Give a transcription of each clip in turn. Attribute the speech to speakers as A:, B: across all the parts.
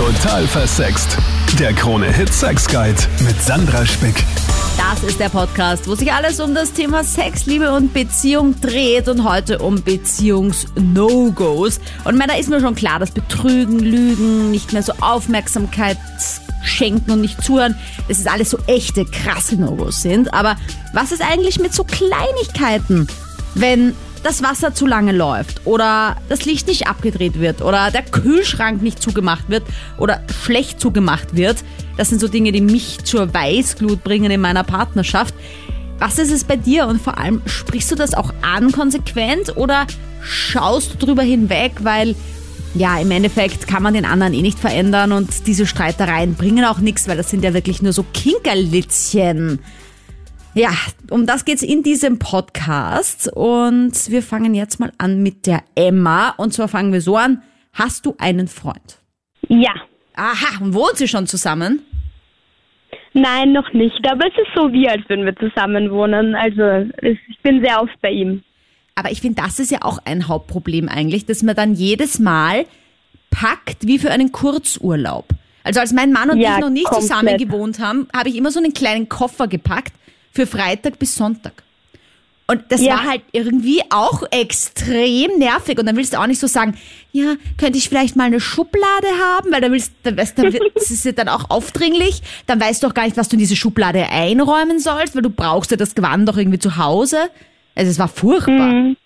A: Total versext. Der Krone-Hit Sex Guide mit Sandra Spick.
B: Das ist der Podcast, wo sich alles um das Thema Sex, Liebe und Beziehung dreht und heute um Beziehungs-No-Gos. Und Männer ist mir schon klar, dass Betrügen, Lügen, nicht mehr so Aufmerksamkeit schenken und nicht zuhören, dass es alles so echte, krasse No-Gos sind. Aber was ist eigentlich mit so Kleinigkeiten, wenn das Wasser zu lange läuft oder das Licht nicht abgedreht wird oder der Kühlschrank nicht zugemacht wird oder schlecht zugemacht wird. Das sind so Dinge, die mich zur Weißglut bringen in meiner Partnerschaft. Was ist es bei dir und vor allem sprichst du das auch an konsequent oder schaust du drüber hinweg, weil ja, im Endeffekt kann man den anderen eh nicht verändern und diese Streitereien bringen auch nichts, weil das sind ja wirklich nur so Kinkerlitzchen. Ja, um das geht's in diesem Podcast und wir fangen jetzt mal an mit der Emma und zwar fangen wir so an. Hast du einen Freund?
C: Ja.
B: Aha, und wohnt sie schon zusammen?
C: Nein, noch nicht. Aber es ist so wie, als würden wir zusammen wohnen. Also es- ich bin sehr oft bei ihm.
B: Aber ich finde, das ist ja auch ein Hauptproblem eigentlich, dass man dann jedes Mal packt wie für einen Kurzurlaub. Also als mein Mann und
C: Ja,
B: ich noch nicht
C: komplett.
B: zusammen gewohnt haben, habe ich immer so einen kleinen Koffer gepackt für Freitag bis Sonntag. Und das
C: Ja.
B: war halt irgendwie auch extrem nervig. Und dann willst du auch nicht so sagen, ja, könnte ich vielleicht mal eine Schublade haben? Weil da willst dann, weißt, dann wird, das ist ja dann auch aufdringlich. Dann weißt du auch gar nicht, was du in diese Schublade einräumen sollst, weil du brauchst ja das Gewand doch irgendwie zu Hause. Also es war furchtbar.
C: Mhm.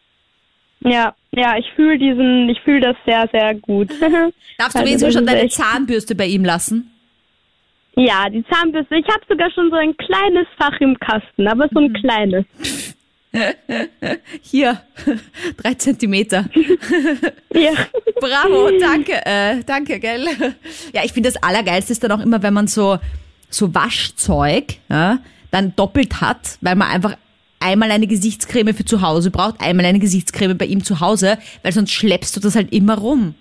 C: Ja, ja, ich fühle diesen, ich fühle das sehr, sehr gut.
B: Darfst du
C: Also
B: wenigstens schon deine Zahnbürste bei ihm lassen?
C: Ja, die Zahnbürste. Ich habe sogar schon so ein kleines Fach im Kasten, aber so ein
B: Mhm.
C: kleines.
B: Hier, drei Zentimeter.
C: Ja.
B: Bravo, danke, äh, danke, gell? Ja, ich finde das Allergeilste ist dann auch immer, wenn man so, so Waschzeug ja, dann doppelt hat, weil man einfach einmal eine Gesichtscreme für zu Hause braucht, einmal eine Gesichtscreme bei ihm zu Hause, weil sonst schleppst du das halt immer rum.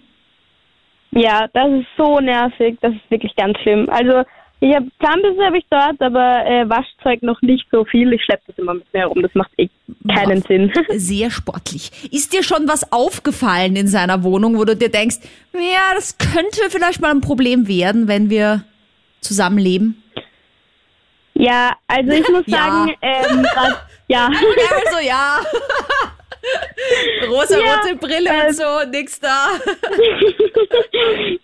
C: ja, das ist so nervig. Das ist wirklich ganz schlimm. Also ich habe Zahnbürste habe ich dort, aber äh, Waschzeug noch nicht so viel. Ich schleppe das immer mit mir herum. Das macht eh keinen
B: Boah.
C: Sinn.
B: Sehr sportlich. Ist dir schon was aufgefallen in seiner Wohnung, wo du dir denkst, ja, das könnte vielleicht mal ein Problem werden, wenn wir zusammenleben?
C: Ja, also ich muss
B: Ja.
C: sagen, ähm, ja.
B: Ja, also ja. Rosa-rote
C: Ja,
B: Brille
C: ähm,
B: und so, nix da.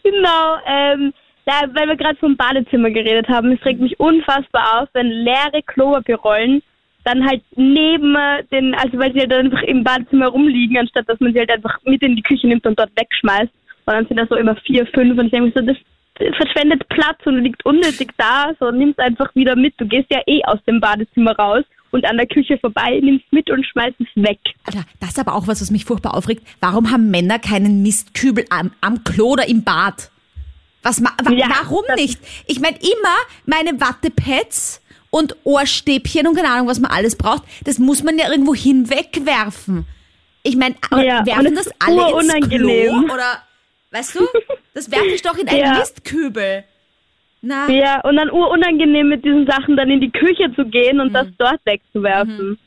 C: genau, ähm, da, weil wir gerade vom Badezimmer geredet haben, es regt mich unfassbar auf, wenn leere Klopapierrollen dann halt neben äh, den, also weil sie halt einfach im Badezimmer rumliegen, anstatt dass man sie halt einfach mit in die Küche nimmt und dort wegschmeißt. Und dann sind da so immer vier, fünf und ich denke mir so, das verschwendet Platz und liegt unnötig da, so nimm's einfach wieder mit. Du gehst ja eh aus dem Badezimmer raus und an der Küche vorbei, nimm's mit und schmeißt es weg.
B: Alter, das ist aber auch was, was mich furchtbar aufregt. Warum haben Männer keinen Mistkübel am, am Klo oder im Bad? Was, ma wa
C: Ja,
B: warum nicht? Ich meine immer meine Wattepads und Ohrstäbchen und keine Ahnung, was man alles braucht. Das muss man ja irgendwo hinwegwerfen. Ich meine,
C: Ja,
B: werfen das alle ins. Klo? Oder, weißt du, das werfe ich doch in einen
C: Ja.
B: Mistkübel. Na,
C: Ja, und dann urunangenehm mit diesen Sachen dann in die Küche zu gehen und das dort wegzuwerfen.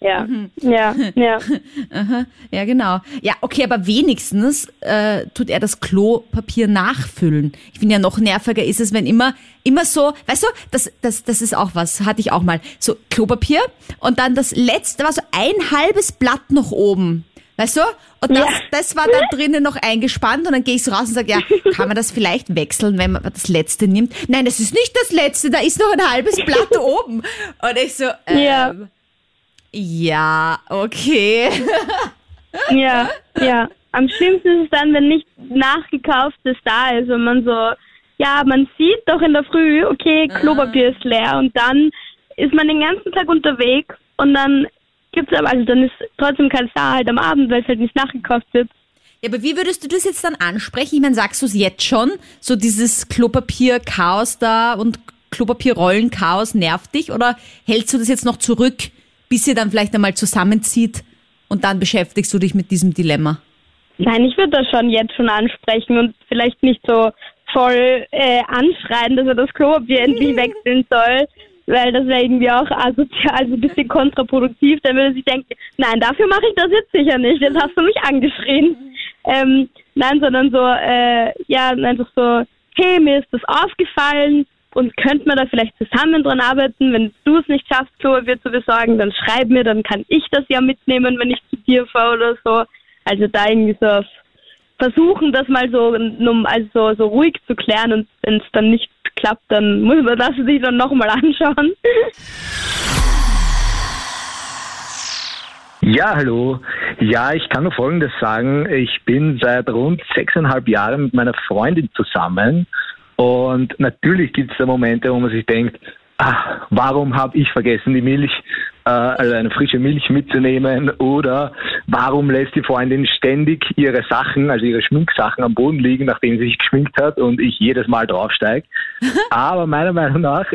C: Ja, ja, ja.
B: Aha, ja, genau. Ja, okay, aber wenigstens äh, tut er das Klopapier nachfüllen. Ich finde ja noch nerviger ist es, wenn immer, immer so, weißt du, das, das, das ist auch was, hatte ich auch mal. So Klopapier und dann das letzte war so ein halbes Blatt noch oben. Weißt du? Und das,
C: Ja.
B: das war dann drinnen noch eingespannt und dann gehe ich so raus und sage, ja, kann man das vielleicht wechseln, wenn man das letzte nimmt? Nein, das ist nicht das letzte, da ist noch ein halbes Blatt oben. Und ich so, ähm,
C: Ja.
B: ja, okay.
C: Ja, ja. Am schlimmsten ist es dann, wenn nicht nachgekauftes da ist und man so, ja, man sieht doch in der Früh, okay, Klopapier ist leer und dann ist man den ganzen Tag unterwegs und dann gibt's aber, also dann ist trotzdem keins da halt am Abend, weil es halt nicht nachgekauft wird.
B: Ja, aber wie würdest du das jetzt dann ansprechen? Ich meine, sagst du es jetzt schon? So dieses Klopapier-Chaos da und Klopapierrollen-Chaos nervt dich? Oder hältst du das jetzt noch zurück, bis ihr dann vielleicht einmal zusammenzieht und dann beschäftigst du dich mit diesem Dilemma?
C: Nein, ich würde das schon jetzt schon ansprechen und vielleicht nicht so voll äh, anschreien, dass er das Klopapier endlich wechseln soll, weil das wäre irgendwie auch asozial, also ein bisschen kontraproduktiv. Dann würde sich denken, nein, dafür mache ich das jetzt sicher nicht, jetzt hast du mich angeschrien. Ähm, nein, sondern so, äh, ja, einfach so, hey, mir ist das aufgefallen und könnte man da vielleicht zusammen dran arbeiten. Wenn du es nicht schaffst, Klopapier zu besorgen, dann schreib mir, dann kann ich das ja mitnehmen, wenn ich zu dir fahre oder so. Also da irgendwie so versuchen, das mal so, also so, so ruhig zu klären und wenn es dann nicht klappt, dann muss man das sich dann nochmal anschauen.
D: Ja, hallo. Ja, ich kann nur Folgendes sagen. Ich bin seit rund sechseinhalb Jahren mit meiner Freundin zusammen und natürlich gibt es da Momente, wo man sich denkt, ach, warum habe ich vergessen, die Milch, äh, also eine frische Milch mitzunehmen? Oder warum lässt die Freundin ständig ihre Sachen, also ihre Schminksachen am Boden liegen, nachdem sie sich geschminkt hat und ich jedes Mal draufsteige? Aber meiner Meinung nach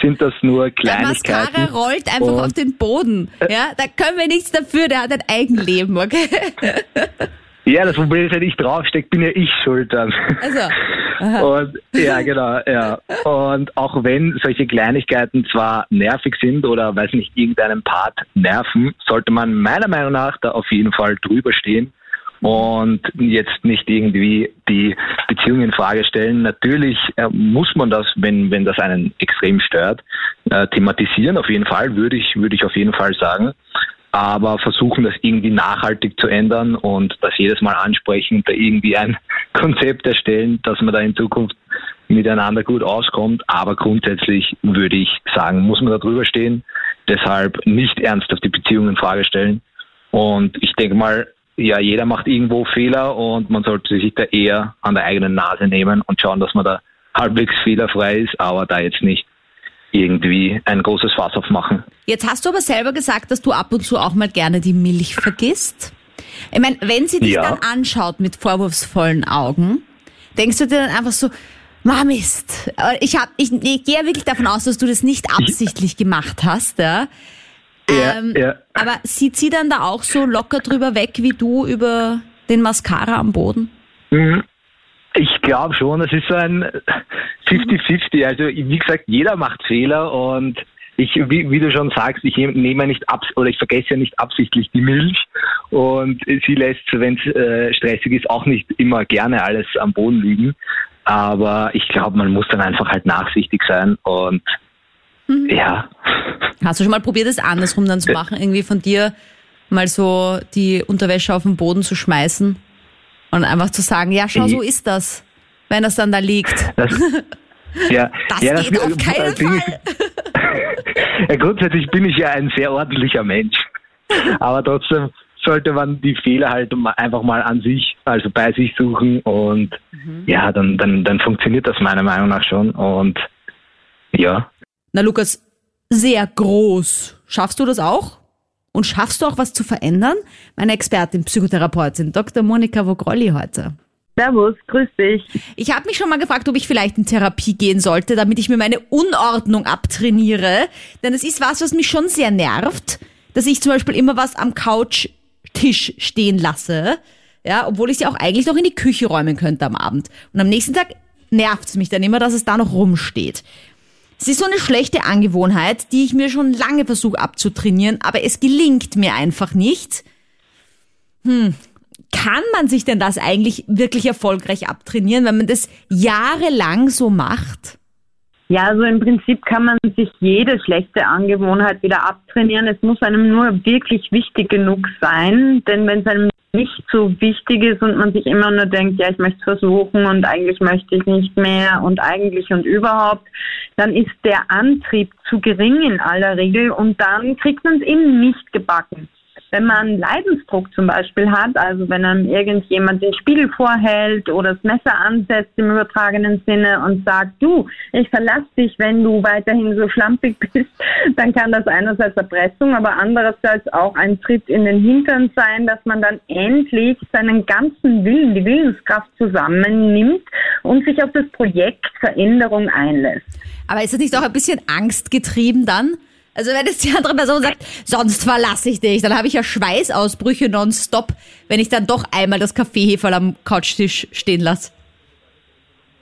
D: sind das nur Kleinigkeiten.
B: Der Mascara rollt einfach auf den Boden. Ja, da können wir nichts dafür, der hat ein Eigenleben, okay?
D: Ja, das Problem ist, wenn ich draufstecke, bin ja ich schuld dann. Also. Und ja, genau, ja. Und auch wenn solche Kleinigkeiten zwar nervig sind oder weiß nicht, irgendeinen Part nerven, sollte man meiner Meinung nach da auf jeden Fall drüber stehen und jetzt nicht irgendwie die Beziehung in Frage stellen. Natürlich äh, muss man das, wenn, wenn das einen extrem stört, äh, thematisieren. Auf jeden Fall würde ich, würde ich auf jeden Fall sagen aber versuchen das irgendwie nachhaltig zu ändern und das jedes Mal ansprechen und da irgendwie ein Konzept erstellen, dass man da in Zukunft miteinander gut auskommt. Aber grundsätzlich würde ich sagen, muss man da drüber stehen. Deshalb nicht ernsthaft die Beziehung in Frage stellen. Und ich denke mal, ja, jeder macht irgendwo Fehler und man sollte sich da eher an der eigenen Nase nehmen und schauen, dass man da halbwegs fehlerfrei ist, aber da jetzt nicht irgendwie ein großes Fass aufmachen.
B: Jetzt hast du aber selber gesagt, dass du ab und zu auch mal gerne die Milch vergisst. Ich meine, wenn sie dich ja. dann anschaut mit vorwurfsvollen Augen, denkst du dir dann einfach so, Mist. Ich, hab, ich, ich gehe wirklich davon aus, dass du das nicht absichtlich gemacht hast, ja?
D: Ja, ähm, ja.
B: Aber sieht sie dann da auch so locker drüber weg wie du über den Mascara am Boden?
D: Ich glaube schon, es ist so ein 50-50. Also wie gesagt, jeder macht Fehler und ich, wie, wie, du schon sagst, ich nehme nicht ab oder ich vergesse ja nicht absichtlich die Milch und sie lässt, wenn es äh, stressig ist, auch nicht immer gerne alles am Boden liegen. Aber ich glaube, man muss dann einfach halt nachsichtig sein und mhm. ja.
B: Hast du schon mal probiert, es andersrum dann zu machen, irgendwie von dir mal so die Unterwäsche auf den Boden zu schmeißen? Und einfach zu sagen, ja, schau, so ist das, wenn das dann da liegt. Das,
D: ja,
B: das
D: ja,
B: geht das, auf keinen Fall.
D: Ich, ja, grundsätzlich bin ich ja ein sehr ordentlicher Mensch. Aber trotzdem sollte man die Fehler halt einfach mal an sich, also bei sich suchen und mhm. ja, dann, dann, dann funktioniert das meiner Meinung nach schon und ja.
B: Na Lukas, sehr groß. Schaffst du das auch? Und schaffst du auch was zu verändern? Meine Expertin, Psychotherapeutin Dr. Monika Vogrolli heute.
E: Servus, grüß dich.
B: Ich habe mich schon mal gefragt, ob ich vielleicht in Therapie gehen sollte, damit ich mir meine Unordnung abtrainiere. Denn es ist was, was mich schon sehr nervt, dass ich zum Beispiel immer was am Couchtisch stehen lasse. Ja, obwohl ich sie auch eigentlich noch in die Küche räumen könnte am Abend. Und am nächsten Tag nervt es mich dann immer, dass es da noch rumsteht. Es ist so eine schlechte Angewohnheit, die ich mir schon lange versuche abzutrainieren, aber es gelingt mir einfach nicht. Hm, kann man sich denn das eigentlich wirklich erfolgreich abtrainieren, wenn man das jahrelang so macht?
E: Ja, also im Prinzip kann man sich jede schlechte Angewohnheit wieder abtrainieren. Es muss einem nur wirklich wichtig genug sein, denn wenn es einem nicht so wichtig ist und man sich immer nur denkt, ja, ich möchte es versuchen und eigentlich möchte ich nicht mehr und eigentlich und überhaupt, dann ist der Antrieb zu gering in aller Regel und dann kriegt man es eben nicht gebacken. Wenn man Leidensdruck zum Beispiel hat, also wenn einem irgendjemand den Spiegel vorhält oder das Messer ansetzt im übertragenen Sinne und sagt, du, ich verlasse dich, wenn du weiterhin so schlampig bist, dann kann das einerseits Erpressung, aber andererseits auch ein Tritt in den Hintern sein, dass man dann endlich seinen ganzen Willen, die Willenskraft zusammennimmt und sich auf das Projekt Veränderung einlässt.
B: Aber ist das nicht auch ein bisschen angstgetrieben dann? Also wenn jetzt die andere Person sagt, sonst verlasse ich dich, dann habe ich ja Schweißausbrüche nonstop, wenn ich dann doch einmal das Kaffeeheferl am Couchtisch stehen lasse.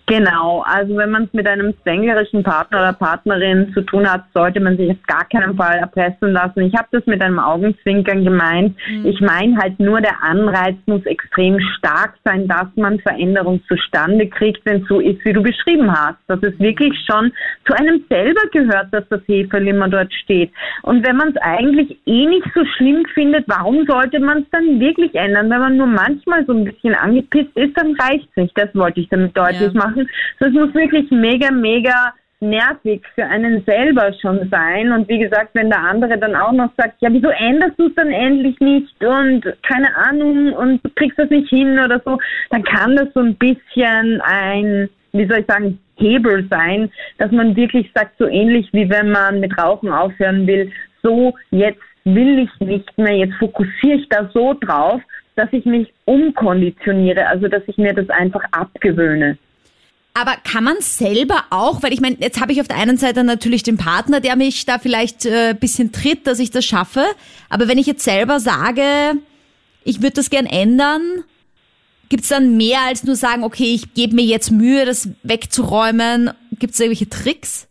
E: Genau, also wenn man es mit einem zwänglerischen Partner oder Partnerin zu tun hat, sollte man sich auf gar keinen Fall erpressen lassen. Ich habe das mit einem Augenzwinkern gemeint. Mhm. Ich meine halt nur, der Anreiz muss extrem stark sein, dass man Veränderung zustande kriegt, wenn es so ist, wie du beschrieben hast. Dass es wirklich schon zu einem selber gehört, dass das Heferlimmer dort steht. Und wenn man es eigentlich eh nicht so schlimm findet, warum sollte man es dann wirklich ändern? Wenn man nur manchmal so ein bisschen angepisst ist, dann reicht es nicht. Das wollte ich damit deutlich ja. machen machen. Das muss wirklich mega, mega nervig für einen selber schon sein. Und wie gesagt, wenn der andere dann auch noch sagt, ja, wieso änderst du es dann endlich nicht und keine Ahnung und kriegst das nicht hin oder so, dann kann das so ein bisschen ein, wie soll ich sagen, Hebel sein, dass man wirklich sagt, so ähnlich wie wenn man mit Rauchen aufhören will, so jetzt will ich nicht mehr, jetzt fokussiere ich da so drauf, dass ich mich umkonditioniere, also dass ich mir das einfach abgewöhne.
B: Aber kann man selber auch, weil ich meine, jetzt habe ich auf der einen Seite natürlich den Partner, der mich da vielleicht äh, bisschen tritt, dass ich das schaffe. Aber wenn ich jetzt selber sage, ich würde das gern ändern, gibt es dann mehr als nur sagen, okay, ich gebe mir jetzt Mühe, das wegzuräumen? Gibt es irgendwelche Tricks?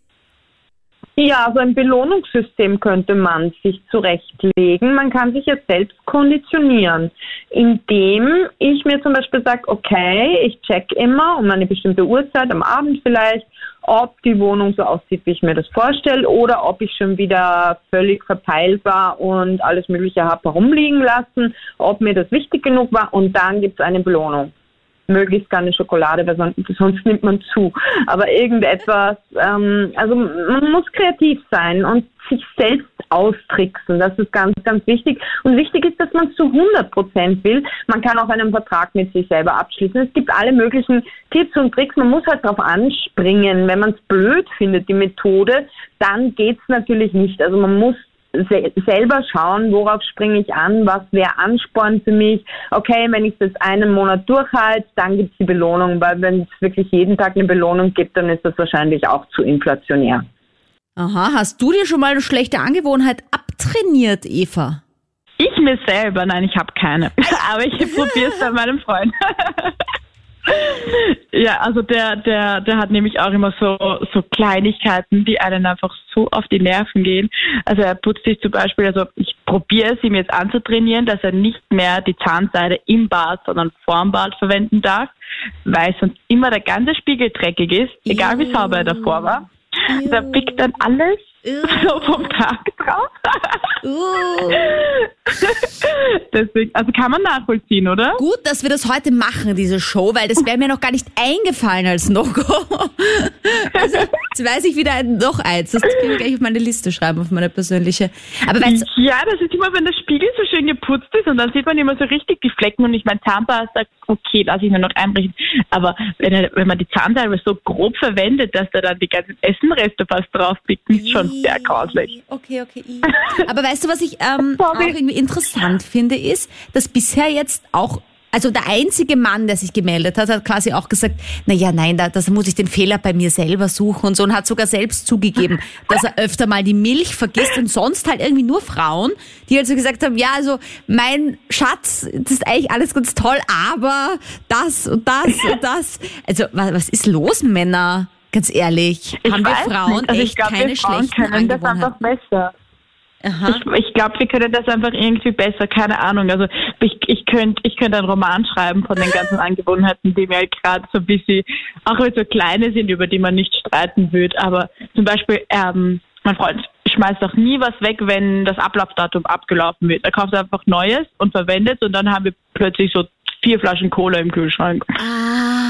E: Ja, also ein Belohnungssystem könnte man sich zurechtlegen. Man kann sich jetzt selbst konditionieren, indem ich mir zum Beispiel sage, okay, ich check immer um eine bestimmte Uhrzeit, am Abend vielleicht, ob die Wohnung so aussieht, wie ich mir das vorstelle, oder ob ich schon wieder völlig verpeilt war und alles Mögliche habe herumliegen lassen, ob mir das wichtig genug war und dann gibt es eine Belohnung möglichst keine Schokolade, weil sonst, sonst nimmt man zu. Aber irgendetwas, ähm, also man muss kreativ sein und sich selbst austricksen. Das ist ganz, ganz wichtig. Und wichtig ist, dass man zu 100 Prozent will. Man kann auch einen Vertrag mit sich selber abschließen. Es gibt alle möglichen Tipps und Tricks. Man muss halt darauf anspringen. Wenn man es blöd findet, die Methode, dann geht es natürlich nicht. Also man muss selber schauen, worauf springe ich an, was wäre Ansporn für mich. Okay, wenn ich das einen Monat durchhalte, dann gibt es die Belohnung, weil wenn es wirklich jeden Tag eine Belohnung gibt, dann ist das wahrscheinlich auch zu inflationär.
B: Aha, hast du dir schon mal eine schlechte Angewohnheit abtrainiert, Eva?
F: Ich mir selber, nein, ich habe keine. Aber ich probiere es bei meinem Freund. Ja, also der, der, der hat nämlich auch immer so, so Kleinigkeiten, die einen einfach so auf die Nerven gehen. Also er putzt sich zum Beispiel, also ich probiere es ihm jetzt anzutrainieren, dass er nicht mehr die Zahnseide im Bad, sondern vorm Bad verwenden darf, weil sonst immer der ganze Spiegel dreckig ist, egal wie sauber er davor war. Da pickt dann alles so vom Tag drauf. Uh. Deswegen, also kann man nachvollziehen, oder?
B: Gut, dass wir das heute machen, diese Show, weil das wäre mir noch gar nicht eingefallen als No-Go. Also, jetzt weiß ich wieder noch eins. Das kann ich gleich auf meine Liste schreiben, auf meine persönliche.
F: Aber weißt Ja, das ist immer, wenn der Spiegel so schön geputzt ist und dann sieht man immer so richtig die Flecken und ich meine Zahnpasta, okay, lasse ich nur noch einbrechen. Aber wenn, wenn man die Zahnsalbe so grob verwendet, dass da dann die ganzen Essenreste fast drauf picken, ist schon sehr grauslich.
B: Okay, okay. Aber weißt du, was ich ähm, auch irgendwie interessant finde, ist, dass bisher jetzt auch also der einzige Mann, der sich gemeldet hat, hat quasi auch gesagt, na ja, nein, da, das muss ich den Fehler bei mir selber suchen und so und hat sogar selbst zugegeben, dass er öfter mal die Milch vergisst und sonst halt irgendwie nur Frauen, die also gesagt haben, ja, also mein Schatz, das ist eigentlich alles ganz toll, aber das und das und das. Also was, was ist los, Männer? Ganz ehrlich, ich haben wir Frauen also echt glaub, keine Frauen schlechten können das einfach besser.
F: Aha. Ich, ich glaube, wir können das einfach irgendwie besser, keine Ahnung. Also ich, ich könnte ich könnt einen Roman schreiben von den ganzen Angewohnheiten, die mir gerade so ein bisschen, auch wenn so kleine sind, über die man nicht streiten wird. Aber zum Beispiel, ähm, mein Freund schmeißt auch nie was weg, wenn das Ablaufdatum abgelaufen wird. Er kauft einfach Neues und verwendet und dann haben wir plötzlich so vier Flaschen Cola im Kühlschrank.
B: Ah,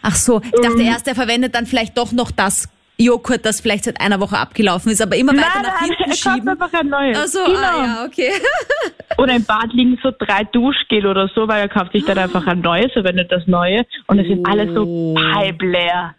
B: ach so. Ich dachte ähm. erst, er verwendet dann vielleicht doch noch das Joghurt, das vielleicht seit einer Woche abgelaufen ist, aber immer weiter nein, nach nein, hinten
F: er
B: schieben.
F: einfach ein neues.
B: Also, genau. ah, ja, okay.
F: oder im Bad liegen so drei Duschgel oder so, weil er kauft sich dann einfach ein neues, verwendet das neue und es sind alles so oh. halb leer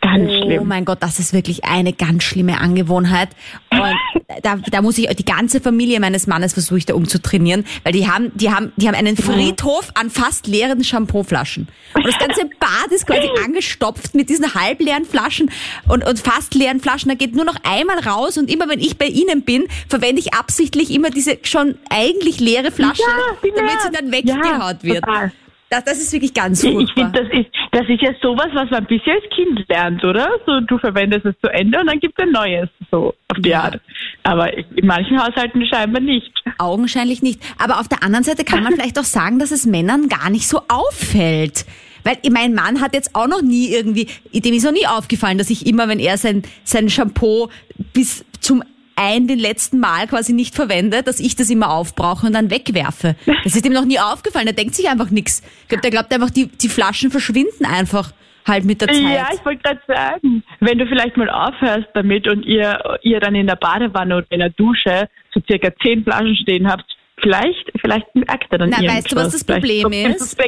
F: ganz
B: oh
F: schlimm.
B: Oh mein Gott, das ist wirklich eine ganz schlimme Angewohnheit. Und da, da muss ich die ganze Familie meines Mannes versuche ich da umzutrainieren, weil die haben, die haben, die haben einen Friedhof an fast leeren Shampooflaschen. Und das ganze Bad ist quasi angestopft mit diesen halbleeren Flaschen und, und fast leeren Flaschen. Da geht nur noch einmal raus und immer wenn ich bei ihnen bin, verwende ich absichtlich immer diese schon eigentlich leere Flasche, ja, damit sie dann weggehaut ja, wird. Total. Das, das ist wirklich ganz furchtbar.
F: Ich finde, das ist, das ist ja sowas, was man bisher als Kind lernt, oder? So, du verwendest es zu Ende und dann gibt es ein neues, so auf die ja. Art. Aber in manchen Haushalten scheinbar nicht.
B: Augenscheinlich nicht. Aber auf der anderen Seite kann man vielleicht auch sagen, dass es Männern gar nicht so auffällt. Weil mein Mann hat jetzt auch noch nie irgendwie, dem ist noch nie aufgefallen, dass ich immer, wenn er sein, sein Shampoo bis zum ein den letzten Mal quasi nicht verwende, dass ich das immer aufbrauche und dann wegwerfe. Das ist ihm noch nie aufgefallen. Er denkt sich einfach nichts. Der glaubt einfach, die, die Flaschen verschwinden einfach halt mit der Zeit.
F: Ja, ich wollte gerade sagen, wenn du vielleicht mal aufhörst damit und ihr, ihr dann in der Badewanne oder in der Dusche so circa zehn Flaschen stehen habt, vielleicht, vielleicht merkt er dann
B: Na,
F: irgendwas.
B: weißt du, was das Problem ist?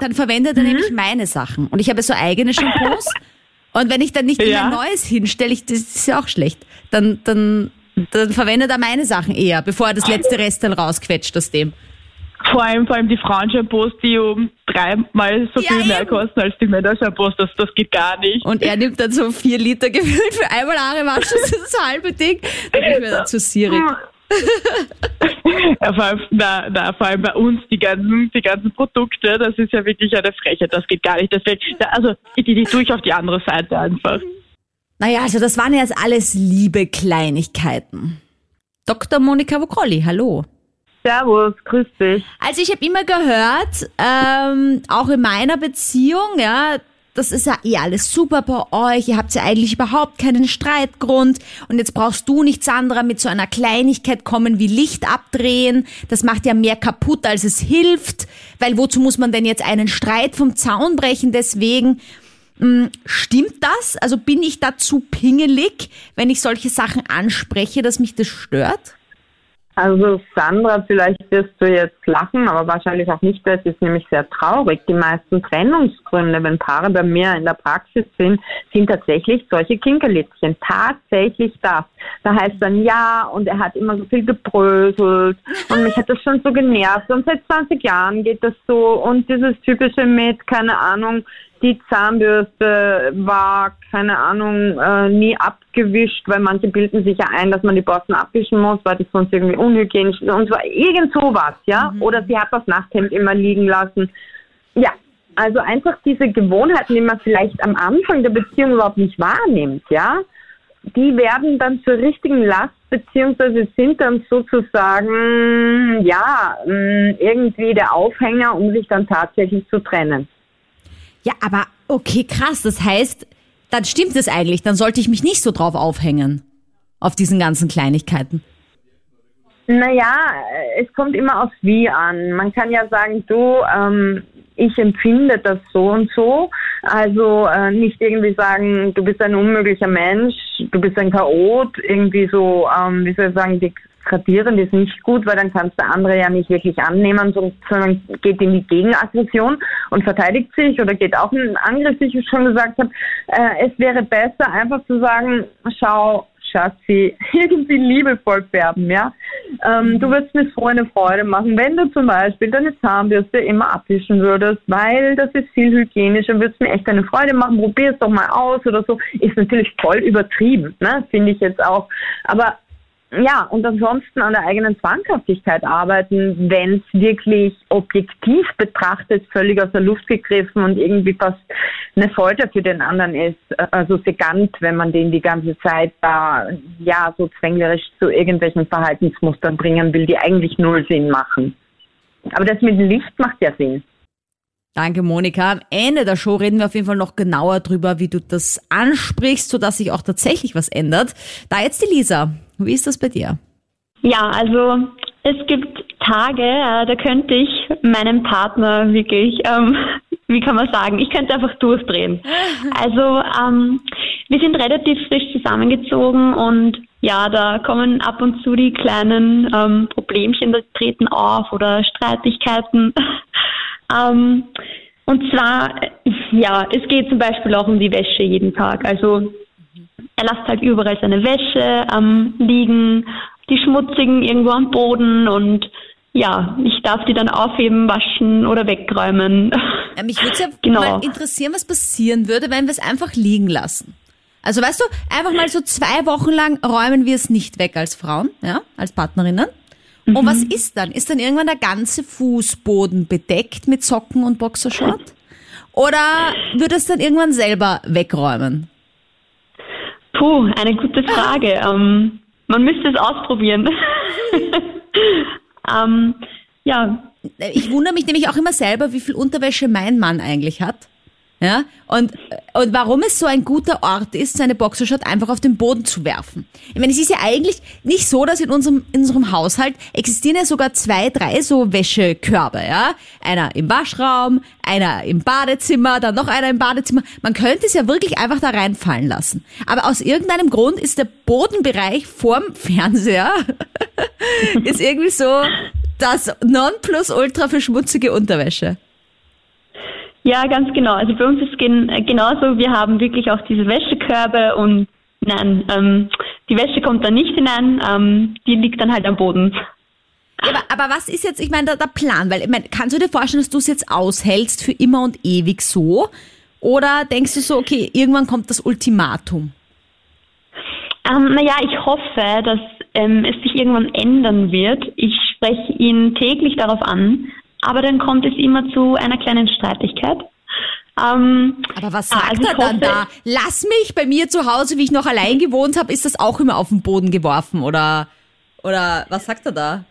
B: Dann verwendet er mhm. nämlich meine Sachen. Und ich habe so eigene Shampoos. und wenn ich dann nicht ja. ein neues hinstelle, ich, das ist ja auch schlecht. Dann, dann dann verwendet er meine Sachen eher, bevor er das letzte Rest dann rausquetscht aus dem.
F: Vor allem, vor allem die Frauenshampoos, die um dreimal so ja, viel eben. mehr kosten als die Männershampoos, das, das geht gar nicht.
B: Und er nimmt dann so vier Liter gefühlt für einmal Haare waschen, das ist das halbe Ding. Dann ich mir dann zu sierig.
F: ja, vor, allem, na, na, vor allem bei uns die ganzen, die ganzen Produkte, das ist ja wirklich eine Frechheit, das geht gar nicht. Deswegen, also die, die tue ich auf die andere Seite einfach.
B: Naja, also das waren jetzt alles liebe Kleinigkeiten. Dr. Monika Vokolli, hallo.
E: Servus, grüß dich.
B: Also ich habe immer gehört, ähm, auch in meiner Beziehung, ja, das ist ja eh alles super bei euch, ihr habt ja eigentlich überhaupt keinen Streitgrund und jetzt brauchst du nicht, Sandra, mit so einer Kleinigkeit kommen wie Licht abdrehen. Das macht ja mehr kaputt, als es hilft, weil wozu muss man denn jetzt einen Streit vom Zaun brechen deswegen? Hm, stimmt das? Also bin ich da zu pingelig, wenn ich solche Sachen anspreche, dass mich das stört?
E: Also Sandra, vielleicht wirst du jetzt lachen, aber wahrscheinlich auch nicht. Das ist nämlich sehr traurig. Die meisten Trennungsgründe, wenn Paare bei mir in der Praxis sind, sind tatsächlich solche Kinkerlitzchen. Tatsächlich das. Da heißt dann ja und er hat immer so viel gebröselt und mich hat das schon so genervt und seit 20 Jahren geht das so und dieses typische mit, keine Ahnung, die Zahnbürste war, keine Ahnung, äh, nie abgewischt, weil manche bilden sich ja ein, dass man die Borsten abwischen muss, weil das sonst irgendwie unhygienisch ist. Und zwar irgend sowas, ja. Mhm. Oder sie hat das Nachthemd immer liegen lassen. Ja, also einfach diese Gewohnheiten, die man vielleicht am Anfang der Beziehung überhaupt nicht wahrnimmt, ja, die werden dann zur richtigen Last, beziehungsweise sind dann sozusagen, ja, irgendwie der Aufhänger, um sich dann tatsächlich zu trennen.
B: Ja, aber okay, krass. Das heißt, dann stimmt es eigentlich. Dann sollte ich mich nicht so drauf aufhängen. Auf diesen ganzen Kleinigkeiten.
E: Naja, es kommt immer aufs Wie an. Man kann ja sagen, du, ähm, ich empfinde das so und so. Also äh, nicht irgendwie sagen, du bist ein unmöglicher Mensch, du bist ein Chaot, irgendwie so, ähm, wie soll ich sagen, die Gradieren ist nicht gut, weil dann kannst der andere ja nicht wirklich annehmen, sondern geht in die Gegenaggression und verteidigt sich oder geht auch in Angriff, wie ich schon gesagt habe. Äh, es wäre besser, einfach zu sagen, schau, Schatzi, irgendwie liebevoll färben, ja. Ähm, du würdest mir so eine Freude machen, wenn du zum Beispiel deine Zahnbürste immer abwischen würdest, weil das ist viel hygienischer, würdest mir echt eine Freude machen, probier es doch mal aus oder so. Ist natürlich voll übertrieben, ne, finde ich jetzt auch. Aber ja, und ansonsten an der eigenen Zwanghaftigkeit arbeiten, wenn es wirklich objektiv betrachtet völlig aus der Luft gegriffen und irgendwie fast eine Folter für den anderen ist. Also segant, wenn man den die ganze Zeit da ja so zwänglerisch zu irgendwelchen Verhaltensmustern bringen will, die eigentlich null Sinn machen. Aber das mit dem Licht macht ja Sinn.
B: Danke, Monika. Am Ende der Show reden wir auf jeden Fall noch genauer drüber, wie du das ansprichst, sodass sich auch tatsächlich was ändert. Da jetzt die Lisa. Wie ist das bei dir?
C: Ja, also es gibt Tage, äh, da könnte ich meinem Partner wirklich, ähm, wie kann man sagen, ich könnte einfach durchdrehen. Also ähm, wir sind relativ frisch zusammengezogen und ja, da kommen ab und zu die kleinen ähm, Problemchen, die treten auf oder Streitigkeiten. ähm, und zwar, ja, es geht zum Beispiel auch um die Wäsche jeden Tag. Also er lässt halt überall seine Wäsche ähm, liegen, die schmutzigen irgendwo am Boden und ja, ich darf die dann aufheben, waschen oder wegräumen.
B: Ja, mich würde ja genau. mal interessieren, was passieren würde, wenn wir es einfach liegen lassen. Also weißt du, einfach mal so zwei Wochen lang räumen wir es nicht weg als Frauen, ja, als Partnerinnen. Mhm. Und was ist dann? Ist dann irgendwann der ganze Fußboden bedeckt mit Socken und Boxershort? Oder wird es dann irgendwann selber wegräumen?
G: Puh, eine gute Frage. Ähm, man müsste es ausprobieren. ähm, ja.
B: Ich wundere mich nämlich auch immer selber, wie viel Unterwäsche mein Mann eigentlich hat. Ja, und, und warum es so ein guter Ort ist, seine Boxershot einfach auf den Boden zu werfen. Ich meine, es ist ja eigentlich nicht so, dass in unserem, in unserem Haushalt existieren ja sogar zwei, drei so Wäschekörbe, ja. Einer im Waschraum, einer im Badezimmer, dann noch einer im Badezimmer. Man könnte es ja wirklich einfach da reinfallen lassen. Aber aus irgendeinem Grund ist der Bodenbereich vorm Fernseher ist irgendwie so das Nonplusultra für schmutzige Unterwäsche.
G: Ja, ganz genau. Also bei uns ist es äh, genauso. Wir haben wirklich auch diese Wäschekörbe und nein, ähm, die Wäsche kommt dann nicht hinein, ähm, die liegt dann halt am Boden.
B: Ja, aber, aber was ist jetzt, ich meine, der, der Plan? Weil, ich meine, kannst du dir vorstellen, dass du es jetzt aushältst für immer und ewig so? Oder denkst du so, okay, irgendwann kommt das Ultimatum?
G: Ähm, naja, ich hoffe, dass ähm, es sich irgendwann ändern wird. Ich spreche ihn täglich darauf an, aber dann kommt es immer zu einer kleinen Streitigkeit.
B: Ähm, aber was sagt also er dann hoffe, da? Lass mich bei mir zu Hause, wie ich noch allein gewohnt habe, ist das auch immer auf den Boden geworfen oder oder was sagt er da?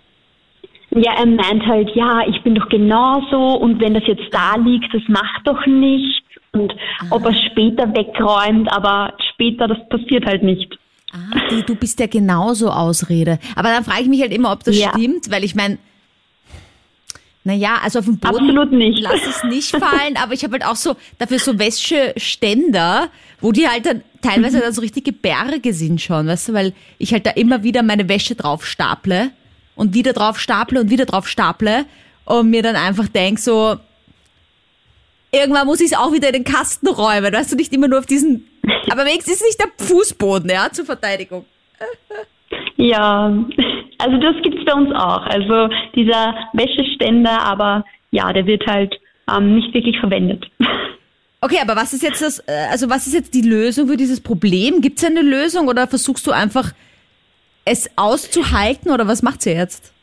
G: Ja, er meint halt, ja, ich bin doch genauso und wenn das jetzt da liegt, das macht doch nichts und ah. ob er später wegräumt, aber später, das passiert halt nicht.
B: Ah, du, du bist ja genauso Ausrede. Aber dann frage ich mich halt immer, ob das ja. stimmt, weil ich meine, naja, also auf dem Boden
G: Absolut nicht.
B: lass es nicht fallen, aber ich habe halt auch so dafür so Wäscheständer, wo die halt dann teilweise dann so richtige Berge sind schon, weißt du, weil ich halt da immer wieder meine Wäsche drauf staple und wieder drauf staple und wieder drauf staple und mir dann einfach denk so, irgendwann muss ich es auch wieder in den Kasten räumen, weißt du, nicht immer nur auf diesen, aber wenigstens ist nicht der Fußboden, ja, zur Verteidigung.
G: Ja, also das gibt es bei uns auch. Also dieser Wäscheständer, aber ja, der wird halt ähm, nicht wirklich verwendet.
B: Okay, aber was ist jetzt das, äh, also was ist jetzt die Lösung für dieses Problem? Gibt es eine Lösung oder versuchst du einfach es auszuhalten oder was macht sie jetzt?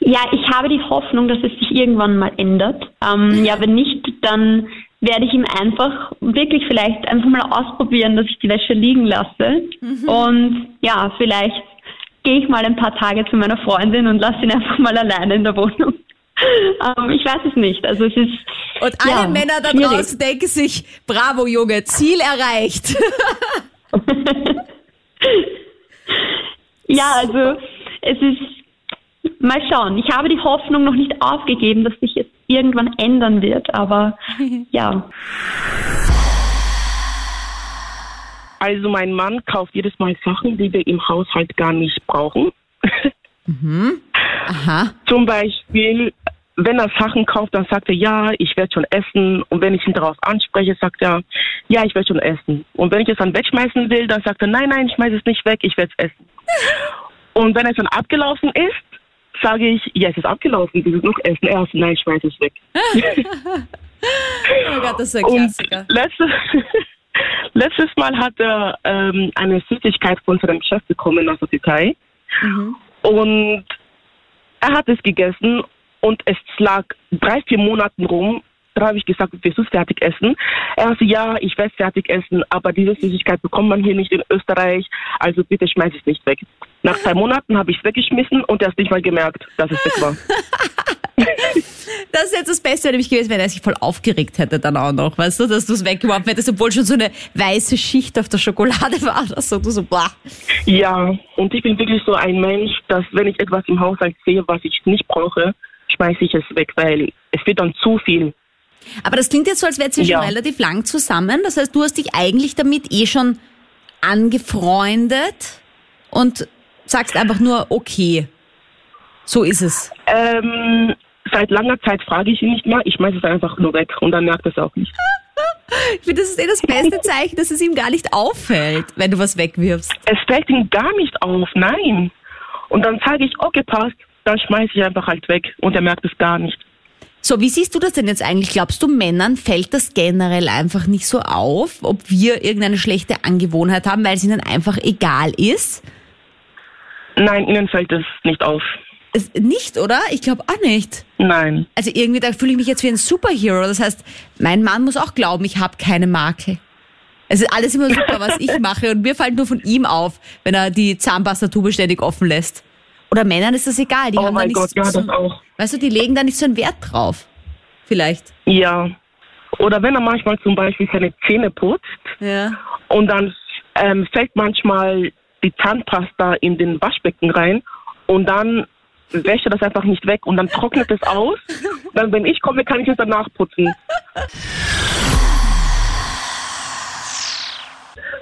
G: Ja, ich habe die Hoffnung, dass es sich irgendwann mal ändert. Ähm, ja, wenn nicht, dann werde ich ihm einfach wirklich vielleicht einfach mal ausprobieren, dass ich die Wäsche liegen lasse. Mhm. Und ja, vielleicht gehe ich mal ein paar Tage zu meiner Freundin und lasse ihn einfach mal alleine in der Wohnung. ähm, ich weiß es nicht. Also es ist.
B: Und alle ja, Männer da schwierig. draußen denken sich, bravo Junge, Ziel erreicht.
G: ja, also es ist mal schauen. Ich habe die Hoffnung noch nicht aufgegeben, dass sich es irgendwann ändern wird, aber ja.
H: Also mein Mann kauft jedes Mal Sachen, die wir im Haushalt gar nicht brauchen. Mhm. Aha. Zum Beispiel, wenn er Sachen kauft, dann sagt er, ja, ich werde schon essen. Und wenn ich ihn darauf anspreche, sagt er, ja, ich werde schon essen. Und wenn ich es dann wegschmeißen will, dann sagt er, nein, nein, ich schmeiße es nicht weg, ich werde es essen. Und wenn es dann abgelaufen ist, sage ich, ja, es ist abgelaufen, du willst noch essen. Er sagt, nein, ich schmeiße es weg.
B: oh Gott, das ist ein Klassiker.
H: Und letztes, Mal hat er ähm, eine Süßigkeit von seinem Chef bekommen aus der Türkei. Mhm. Und er hat es gegessen und es lag drei, vier Monate rum. Da habe ich gesagt, willst du es fertig essen? Er sagte, ja, ich werde es fertig essen, aber diese Süßigkeit bekommt man hier nicht in Österreich, also bitte schmeiß es nicht weg. Nach zwei Monaten habe ich es weggeschmissen und er hat nicht mal gemerkt, dass es weg war.
B: Das ist jetzt das Beste nämlich gewesen, wenn er sich voll aufgeregt hätte dann auch noch, weißt du, dass du es weggeworfen hättest, obwohl schon so eine weiße Schicht auf der Schokolade war oder so, du so, boah.
H: Ja, und ich bin wirklich so ein Mensch, dass wenn ich etwas im Haushalt sehe, was ich nicht brauche, schmeiße ich es weg, weil es wird dann zu viel.
B: Aber das klingt jetzt so, als wärt ihr ja. schon relativ lang zusammen. Das heißt, du hast dich eigentlich damit eh schon angefreundet und sagst einfach nur, okay, so ist es.
H: Ähm, seit langer Zeit frage ich ihn nicht mehr. Ich schmeiße es einfach nur weg und dann merkt er es auch nicht.
B: Ich finde, das ist eh das beste Zeichen, dass es ihm gar nicht auffällt, wenn du was wegwirfst.
H: Es fällt ihm gar nicht auf, nein. Und dann sage ich, okay, passt, dann schmeiße ich einfach halt weg und er merkt es gar nicht.
B: So, wie siehst du das denn jetzt eigentlich? Glaubst du, Männern fällt das generell einfach nicht so auf, ob wir irgendeine schlechte Angewohnheit haben, weil es ihnen einfach egal ist?
H: Nein, ihnen fällt es nicht auf.
B: Nicht, oder? Ich glaube auch nicht.
H: Nein.
B: Also irgendwie, da fühle ich mich jetzt wie ein Superhero. Das heißt, mein Mann muss auch glauben, ich habe keine Makel. Es ist alles immer super, was ich mache und mir fällt nur von ihm auf, wenn er die Zahnpastatube ständig offen lässt. Oder Männern ist das egal. Die
H: oh
B: haben
H: mein
B: da nicht
H: Gott,
B: so,
H: ja, das auch.
B: Weißt du, die legen da nicht so einen Wert drauf. Vielleicht.
H: Ja. Oder wenn er manchmal zum Beispiel seine Zähne putzt
B: Ja.
H: und dann ähm, fällt manchmal die Zahnpasta in den Waschbecken rein und dann wäscht er das einfach nicht weg und dann trocknet es aus. Dann, wenn ich komme, kann ich es danach putzen.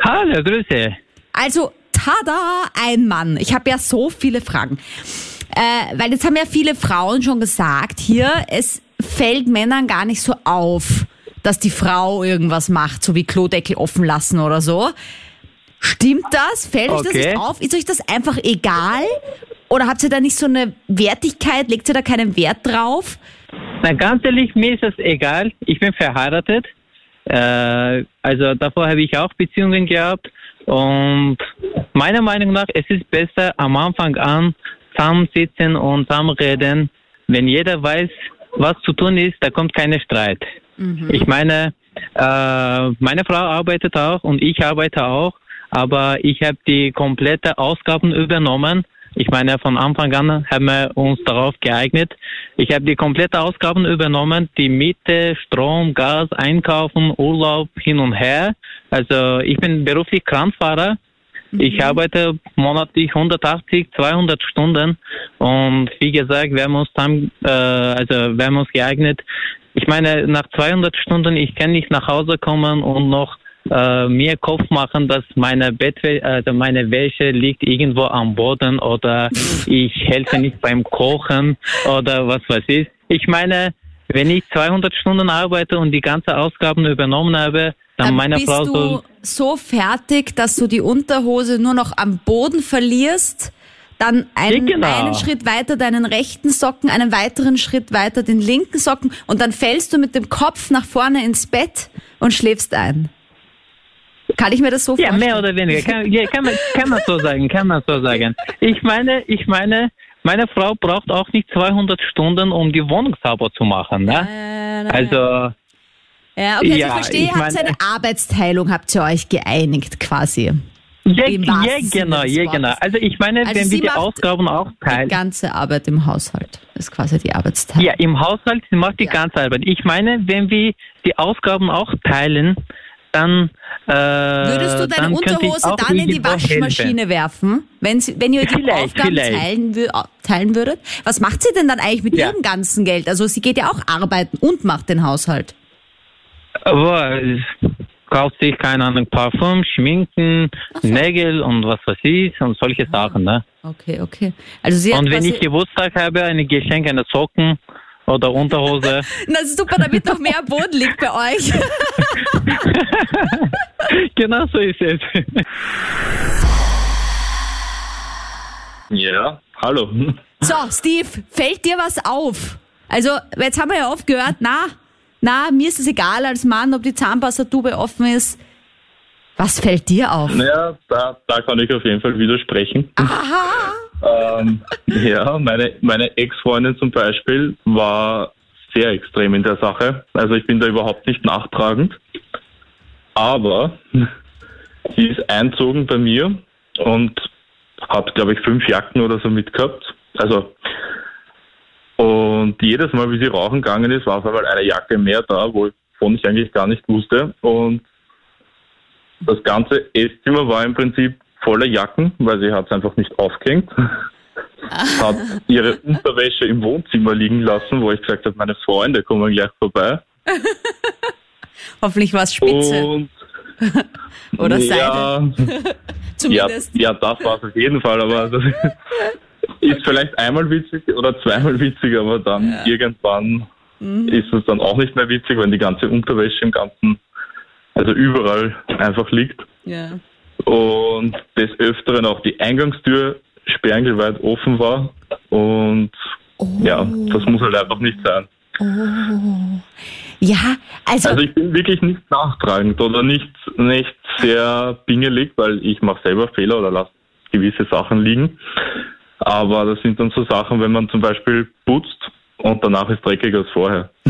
I: Hallo, Grüße.
B: Also, tada, ein Mann. Ich habe ja so viele Fragen. Äh, weil jetzt haben ja viele Frauen schon gesagt, hier, es fällt Männern gar nicht so auf, dass die Frau irgendwas macht, so wie Klodeckel offen lassen oder so. Stimmt das? Fällt euch das
I: Okay.
B: nicht auf? Ist euch das einfach egal? Oder habt ihr da nicht so eine Wertigkeit? Legt ihr da keinen Wert drauf?
I: Na, ganz ehrlich, mir ist das egal. Ich bin verheiratet. Äh, also davor habe ich auch Beziehungen gehabt. Und meiner Meinung nach, es ist besser am Anfang an zusammensitzen und zusammenreden. Wenn jeder weiß, was zu tun ist, da kommt keine Streit. Ich meine, äh, meine Frau arbeitet auch und ich arbeite auch, aber ich habe die komplette Ausgaben übernommen. Ich meine, von Anfang an haben wir uns darauf geeignet. Ich habe die komplette Ausgaben übernommen, die Miete, Strom, Gas, Einkaufen, Urlaub hin und her. Also ich bin beruflich Kranfahrer. Ich arbeite monatlich 180, 200 Stunden und wie gesagt, wir haben uns dann, äh, also wir haben uns geeignet. Ich meine, nach 200 Stunden, ich kann nicht nach Hause kommen und noch äh, mir Kopf machen, dass meine Bettwäsche, also meine Wäsche liegt irgendwo am Boden oder ich helfe nicht beim Kochen oder was weiß ich. Ich meine, wenn ich 200 Stunden arbeite und die ganze Ausgaben übernommen habe, dann,
B: Dann
I: meine
B: bist
I: Frau
B: du so fertig, dass du die Unterhose nur noch am Boden verlierst, dann einen,
I: genau.
B: einen Schritt weiter deinen rechten Socken, einen weiteren Schritt weiter den linken Socken und dann fällst du mit dem Kopf nach vorne ins Bett und schläfst ein. Kann ich mir das so
I: Ja,
B: vorstellen?
I: mehr oder weniger. Kann, ja, kann, man, kann man so sagen, kann man so sagen. Ich meine, ich meine, meine Frau braucht auch nicht 200 Stunden, um die Wohnung sauber zu machen. Ne?
B: Äh,
I: Also,
B: ja, okay, also
I: ja,
B: ich verstehe,
I: ich
B: habt ihr
I: meine-
B: eine Arbeitsteilung, habt ihr euch geeinigt quasi.
I: ja, ja genau, ja, genau. Also ich meine,
B: Also
I: wenn wir die
B: macht
I: Ausgaben auch
B: Die
I: teilen.
B: ganze Arbeit im Haushalt ist quasi die Arbeitsteilung.
I: Ja, im Haushalt sie macht die
B: Ja.
I: ganze Arbeit. Ich meine, wenn wir die Ausgaben auch teilen, dann äh,
B: Würdest du deine Unterhose dann in die Waschmaschine
I: helfen.
B: werfen, wenn, wenn ihr die
I: Vielleicht,
B: Aufgaben
I: vielleicht.
B: teilen, teilen würdet? Was macht sie denn dann eigentlich mit
I: Ja.
B: ihrem ganzen Geld? Also sie geht ja auch arbeiten und macht den Haushalt.
I: Aber kauft sich, keine Ahnung, Parfum, Schminken, Nägel und was weiß ich und solche Sachen. Ne?
B: Okay, okay. Also sie
I: Und wenn ich Geburtstag habe, ein Geschenk, eine Socken oder Unterhose.
B: Na super, damit noch mehr Boden liegt bei euch.
I: genau so ist es.
J: Ja, hallo.
B: So, Steve, fällt dir was auf? Also, jetzt haben wir ja oft gehört, na, na, mir ist es egal als Mann, ob die Zahnpastatube offen ist. Was fällt dir auf?
J: Naja, da, da kann ich auf jeden Fall widersprechen.
B: Aha.
J: Ähm, ja, meine, meine Ex-Freundin zum Beispiel war sehr extrem in der Sache. Also ich bin da überhaupt nicht nachtragend. Aber sie ist einzogen bei mir und hat, glaube ich, fünf Jacken oder so mitgehabt. Also und jedes Mal, wie sie rauchen gegangen ist, war auf einmal eine Jacke mehr da, wovon ich eigentlich gar nicht wusste. Und das ganze Esszimmer war im Prinzip voller Jacken, weil sie hat es einfach nicht aufgehängt. hat ihre Unterwäsche im Wohnzimmer liegen lassen, wo ich gesagt habe, meine Freunde kommen gleich vorbei.
B: Hoffentlich war es Spitze
J: Und
B: oder Seide.
J: ja, ja,
B: Zumindest.
J: ja, das war es auf jeden Fall, aber das ist vielleicht einmal witzig oder zweimal witzig, aber dann irgendwann
B: Mhm.
J: ist es dann auch nicht mehr witzig, wenn die ganze Unterwäsche im ganzen, also überall einfach liegt.
B: Ja.
J: und des Öfteren auch die Eingangstür sperrangelweit offen war. Und ja, das muss halt einfach nicht sein.
B: Ja, also,
J: Also ich bin wirklich nicht nachtragend oder nicht, nicht sehr pingelig, weil ich mache selber Fehler oder lasse gewisse Sachen liegen. Aber das sind dann so Sachen, wenn man zum Beispiel putzt und danach ist dreckiger als vorher.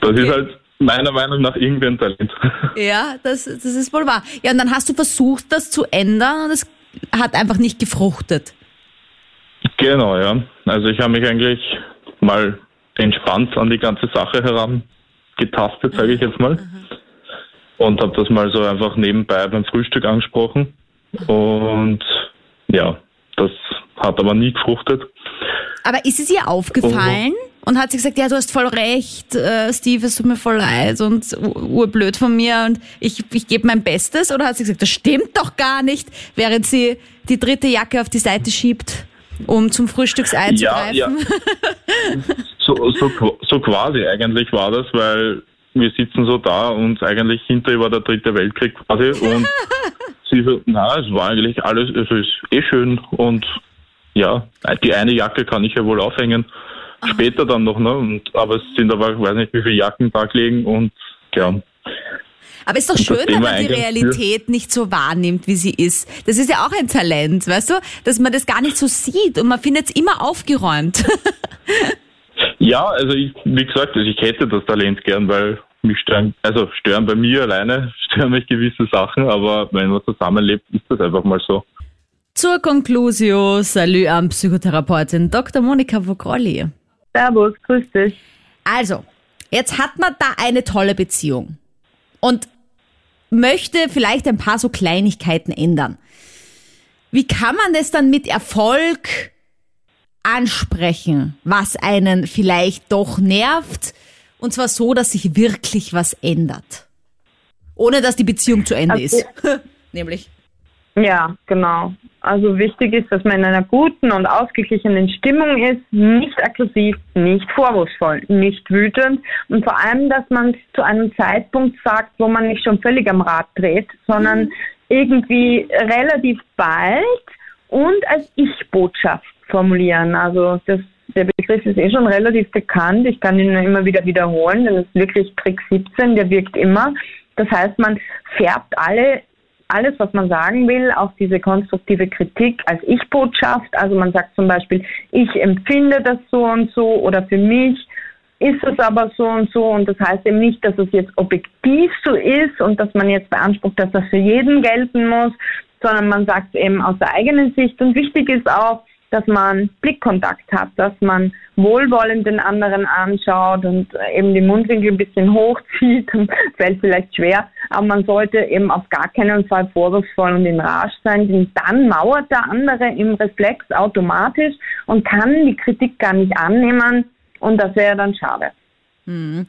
J: das okay. ist halt meiner Meinung nach irgendwie ein Talent.
B: Ja, das, das ist wohl wahr. Ja, und dann hast du versucht, das zu ändern und es hat einfach nicht gefruchtet.
J: Genau, ja. Also ich habe mich eigentlich mal entspannt an die ganze Sache herangetastet, sage ich jetzt mal. Und habe das mal so einfach nebenbei beim Frühstück angesprochen. Und ja, das hat aber nie gefruchtet.
B: Aber ist es ihr aufgefallen? Und hat sie gesagt, ja, du hast voll recht, äh, Steve, es tut mir voll leid und urblöd von mir und ich, ich gebe mein Bestes? Oder hat sie gesagt, das stimmt doch gar nicht, während sie die dritte Jacke auf die Seite schiebt, um zum Frühstücksei ja, zu greifen? Ja.
J: so, so, so quasi eigentlich war das, weil wir sitzen so da und eigentlich hinter ihr war der dritte Weltkrieg quasi und sie so, na, es war eigentlich alles, es ist eh schön und ja, die eine Jacke kann ich ja wohl aufhängen. Später dann noch, ne? Und, aber es sind aber, ich weiß nicht, wie viele Jacken da liegen und ja.
B: Aber es ist doch schön, wenn man die Realität nicht so wahrnimmt, wie sie ist. Das ist ja auch ein Talent, weißt du? Dass man das gar nicht so sieht und man findet es immer aufgeräumt.
J: ja, also ich, wie gesagt, also ich hätte das Talent gern, weil mich stören, also stören bei mir alleine, stören mich gewisse Sachen, aber wenn man zusammenlebt, ist das einfach mal so.
B: Zur Conclusio, Salü an Psychotherapeutin Dr. Monika Vogrolli.
E: Servus, grüß dich.
B: Also, jetzt hat man da eine tolle Beziehung und möchte vielleicht ein paar so Kleinigkeiten ändern. Wie kann man das dann mit Erfolg ansprechen, was einen vielleicht doch nervt? Und zwar so, dass sich wirklich was ändert. Ohne dass die Beziehung zu Ende okay. ist. Nämlich.
E: Ja, genau. Also wichtig ist, dass man in einer guten und ausgeglichenen Stimmung ist, nicht aggressiv, nicht vorwurfsvoll, nicht wütend und vor allem, dass man zu einem Zeitpunkt sagt, wo man nicht schon völlig am Rad dreht, sondern mhm. irgendwie relativ bald und als Ich-Botschaft formulieren. Also das, der Begriff ist eh schon relativ bekannt. Ich kann ihn immer wieder wiederholen, denn es ist wirklich Trick 17, der wirkt immer. Das heißt, man färbt alle alles, was man sagen will, auch diese konstruktive Kritik als Ich-Botschaft. Also man sagt zum Beispiel, ich empfinde das so und so oder für mich ist es aber so und so und das heißt eben nicht, dass es jetzt objektiv so ist und dass man jetzt beansprucht, dass das für jeden gelten muss, sondern man sagt es eben aus der eigenen Sicht und wichtig ist auch, dass man Blickkontakt hat, dass man wohlwollend den anderen anschaut und eben die Mundwinkel ein bisschen hochzieht fällt vielleicht schwer, aber man sollte eben auf gar keinen Fall vorwurfsvoll und in Rage sein, denn dann mauert der andere im Reflex automatisch und kann die Kritik gar nicht annehmen und das wäre dann schade.
B: Hm.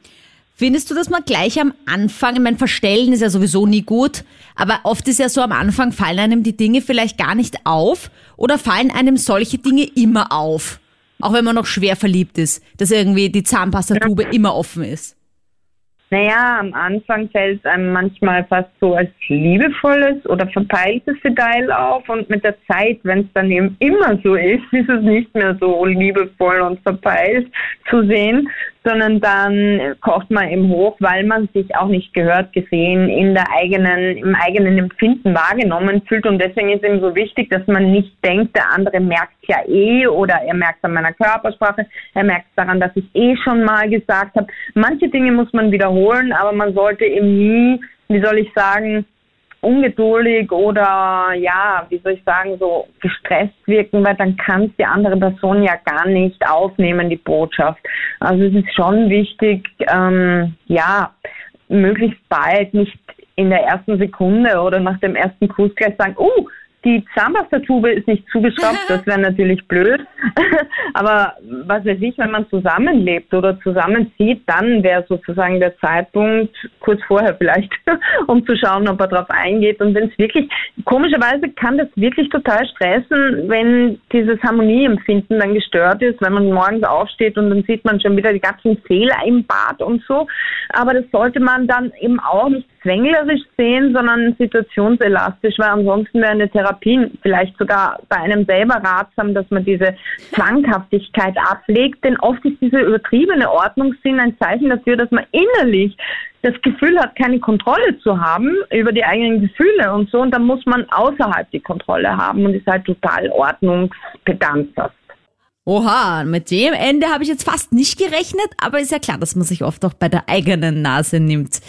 B: Findest du, dass man gleich am Anfang, ich meine, verstellen ist ja sowieso nie gut, aber oft ist ja so am Anfang fallen einem die Dinge vielleicht gar nicht auf oder fallen einem solche Dinge immer auf? Auch wenn man noch schwer verliebt ist, dass irgendwie die Zahnpastatube immer offen ist.
E: Naja, am Anfang fällt es einem manchmal fast so als liebevolles oder verpeiltes Detail auf und mit der Zeit, wenn es dann eben immer so ist, ist es nicht mehr so liebevoll und verpeilt zu sehen, sondern dann kocht man eben hoch, weil man sich auch nicht gehört, gesehen, in der eigenen, im eigenen Empfinden wahrgenommen fühlt. Und deswegen ist eben so wichtig, dass man nicht denkt, der andere merkt ja eh oder er merkt an meiner Körpersprache, er merkt daran, dass ich eh schon mal gesagt habe. Manche Dinge muss man wiederholen, aber man sollte eben nie, wie soll ich sagen, ungeduldig oder ja, wie soll ich sagen, so gestresst wirken, weil dann kann es die andere Person ja gar nicht aufnehmen, die Botschaft. Also es ist schon wichtig, ähm, ja, möglichst bald, nicht in der ersten Sekunde oder nach dem ersten Kuss gleich sagen, oh, die Zahnpastatube ist nicht zugeschraubt, das wäre natürlich blöd. Aber was weiß ich, wenn man zusammenlebt oder zusammenzieht, dann wäre sozusagen der Zeitpunkt kurz vorher vielleicht, um zu schauen, ob er darauf eingeht. Und wenn es wirklich, komischerweise kann das wirklich total stressen, wenn dieses Harmonieempfinden dann gestört ist, wenn man morgens aufsteht und dann sieht man schon wieder die ganzen Fehler im Bad und so. Aber das sollte man dann eben auch nicht zwänglerisch sehen, sondern situationselastisch, weil ansonsten wäre eine Therapie vielleicht sogar bei einem selber ratsam, dass man diese Zwanghaftigkeit ablegt, denn oft ist diese übertriebene Ordnungssinn ein Zeichen dafür, dass man innerlich das Gefühl hat, keine Kontrolle zu haben über die eigenen Gefühle und so, und dann muss man außerhalb die Kontrolle haben und ist halt total ordnungspedant.
B: Oha, mit dem Ende habe ich jetzt fast nicht gerechnet, aber ist ja klar, dass man sich oft auch bei der eigenen Nase nimmt.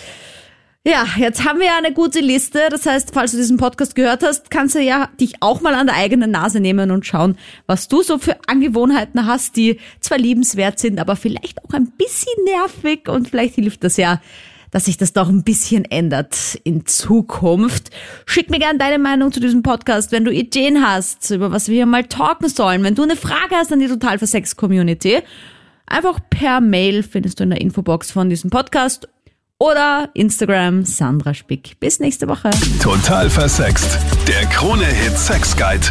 B: Ja, jetzt haben wir ja eine gute Liste. Das heißt, falls du diesen Podcast gehört hast, kannst du ja dich auch mal an der eigenen Nase nehmen und schauen, was du so für Angewohnheiten hast, die zwar liebenswert sind, aber vielleicht auch ein bisschen nervig und vielleicht hilft das ja, dass sich das doch ein bisschen ändert in Zukunft. Schick mir gerne deine Meinung zu diesem Podcast, wenn du Ideen hast, über was wir hier mal talken sollen. Wenn du eine Frage hast an die Total für Sex Community, einfach per Mail findest du in der Infobox von diesem Podcast oder Instagram Sandra Spick. Bis nächste Woche.
A: Total versext. Der Krone-Hit Sex Guide.